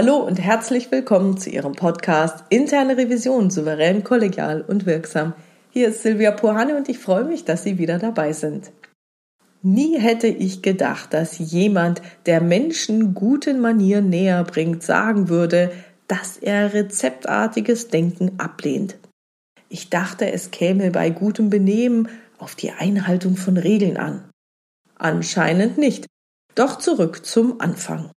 Hallo und herzlich willkommen zu Ihrem Podcast Interne Revision souverän, kollegial und wirksam. Hier ist Silvia Puhane und ich freue mich, dass Sie wieder dabei sind. Nie hätte ich gedacht, dass jemand, der Menschen guten Manieren näher bringt, sagen würde, dass er rezeptartiges Denken ablehnt. Ich dachte, es käme bei gutem Benehmen auf die Einhaltung von Regeln an. Anscheinend nicht. Doch zurück zum Anfang.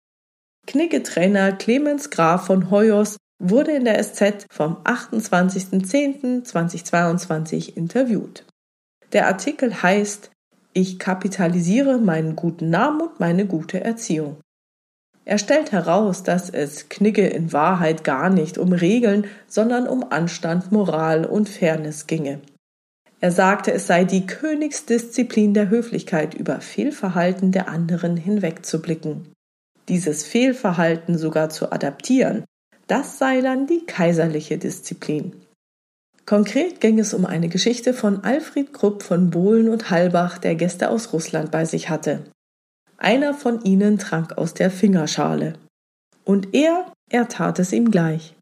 Knigge-Trainer Clemens Graf von Hoyos wurde in der SZ vom 28.10.2022 interviewt. Der Artikel heißt Ich kapitalisiere meinen guten Namen und meine gute Erziehung. Er stellt heraus, dass es Knigge in Wahrheit gar nicht um Regeln, sondern um Anstand, Moral und Fairness ginge. Er sagte, es sei die Königsdisziplin der Höflichkeit, über Fehlverhalten der anderen hinwegzublicken dieses Fehlverhalten sogar zu adaptieren, das sei dann die kaiserliche Disziplin. Konkret ging es um eine Geschichte von Alfred Krupp von Bohlen und Halbach, der Gäste aus Russland bei sich hatte. Einer von ihnen trank aus der Fingerschale. Und er, er tat es ihm gleich.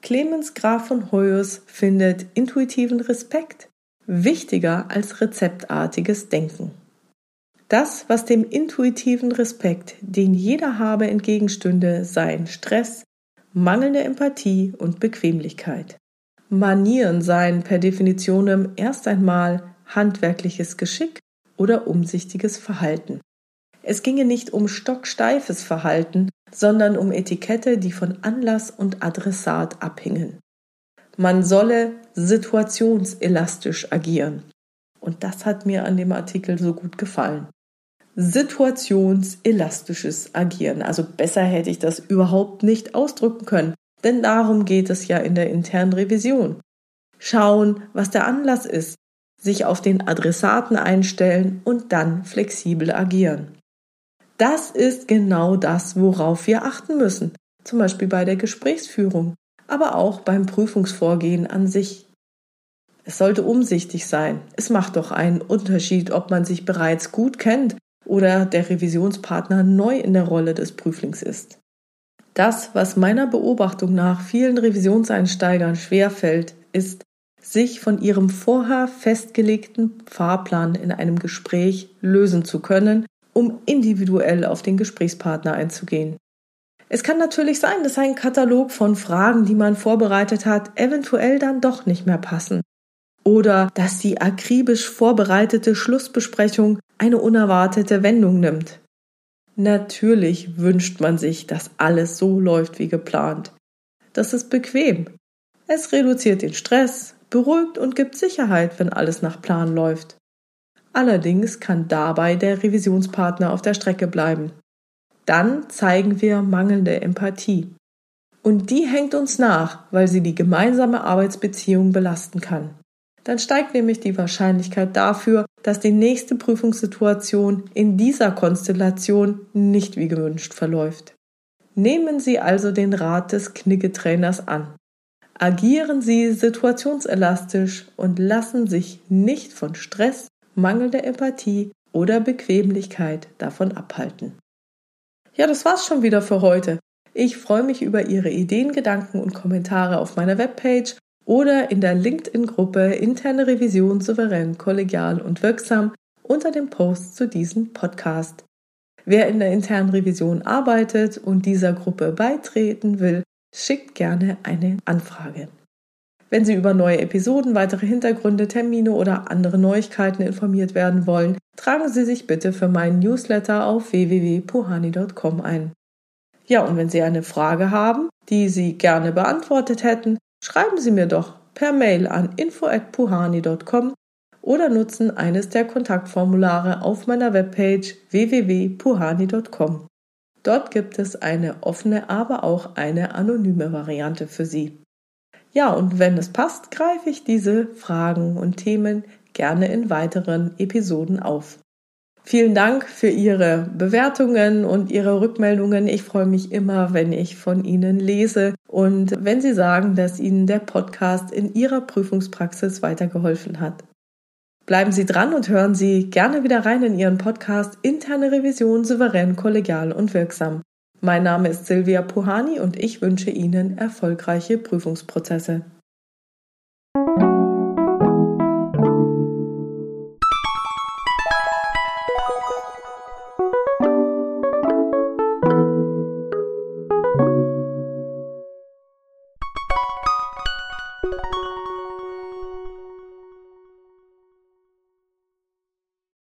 Clemens Graf von Hoyos findet intuitiven Respekt wichtiger als rezeptartiges Denken. Das, was dem intuitiven Respekt, den jeder habe, entgegenstünde, seien Stress, mangelnde Empathie und Bequemlichkeit. Manieren seien per Definition erst einmal handwerkliches Geschick oder umsichtiges Verhalten. Es ginge nicht um stocksteifes Verhalten, sondern um Etikette, die von Anlass und Adressat abhingen. Man solle situationselastisch agieren. Und das hat mir an dem Artikel so gut gefallen situationselastisches Agieren. Also besser hätte ich das überhaupt nicht ausdrücken können, denn darum geht es ja in der internen Revision. Schauen, was der Anlass ist, sich auf den Adressaten einstellen und dann flexibel agieren. Das ist genau das, worauf wir achten müssen, zum Beispiel bei der Gesprächsführung, aber auch beim Prüfungsvorgehen an sich. Es sollte umsichtig sein. Es macht doch einen Unterschied, ob man sich bereits gut kennt oder der Revisionspartner neu in der Rolle des Prüflings ist. Das, was meiner Beobachtung nach vielen Revisionseinsteigern schwerfällt, ist, sich von ihrem vorher festgelegten Fahrplan in einem Gespräch lösen zu können, um individuell auf den Gesprächspartner einzugehen. Es kann natürlich sein, dass ein Katalog von Fragen, die man vorbereitet hat, eventuell dann doch nicht mehr passen. Oder dass die akribisch vorbereitete Schlussbesprechung eine unerwartete Wendung nimmt. Natürlich wünscht man sich, dass alles so läuft wie geplant. Das ist bequem. Es reduziert den Stress, beruhigt und gibt Sicherheit, wenn alles nach Plan läuft. Allerdings kann dabei der Revisionspartner auf der Strecke bleiben. Dann zeigen wir mangelnde Empathie. Und die hängt uns nach, weil sie die gemeinsame Arbeitsbeziehung belasten kann. Dann steigt nämlich die Wahrscheinlichkeit dafür, dass die nächste Prüfungssituation in dieser Konstellation nicht wie gewünscht verläuft. Nehmen Sie also den Rat des Kniggetrainers an. Agieren Sie situationselastisch und lassen sich nicht von Stress, mangelnder Empathie oder Bequemlichkeit davon abhalten. Ja, das war's schon wieder für heute. Ich freue mich über Ihre Ideen, Gedanken und Kommentare auf meiner Webpage oder in der LinkedIn-Gruppe Interne Revision souverän, kollegial und wirksam unter dem Post zu diesem Podcast. Wer in der internen Revision arbeitet und dieser Gruppe beitreten will, schickt gerne eine Anfrage. Wenn Sie über neue Episoden, weitere Hintergründe, Termine oder andere Neuigkeiten informiert werden wollen, tragen Sie sich bitte für meinen Newsletter auf www.puhani.com ein. Ja, und wenn Sie eine Frage haben, die Sie gerne beantwortet hätten, Schreiben Sie mir doch per Mail an info@puhani.com oder nutzen eines der Kontaktformulare auf meiner Webpage www.puhani.com. Dort gibt es eine offene, aber auch eine anonyme Variante für Sie. Ja, und wenn es passt, greife ich diese Fragen und Themen gerne in weiteren Episoden auf. Vielen Dank für Ihre Bewertungen und Ihre Rückmeldungen. Ich freue mich immer, wenn ich von Ihnen lese und wenn Sie sagen, dass Ihnen der Podcast in Ihrer Prüfungspraxis weitergeholfen hat. Bleiben Sie dran und hören Sie gerne wieder rein in Ihren Podcast Interne Revision souverän, kollegial und wirksam. Mein Name ist Silvia Puhani und ich wünsche Ihnen erfolgreiche Prüfungsprozesse.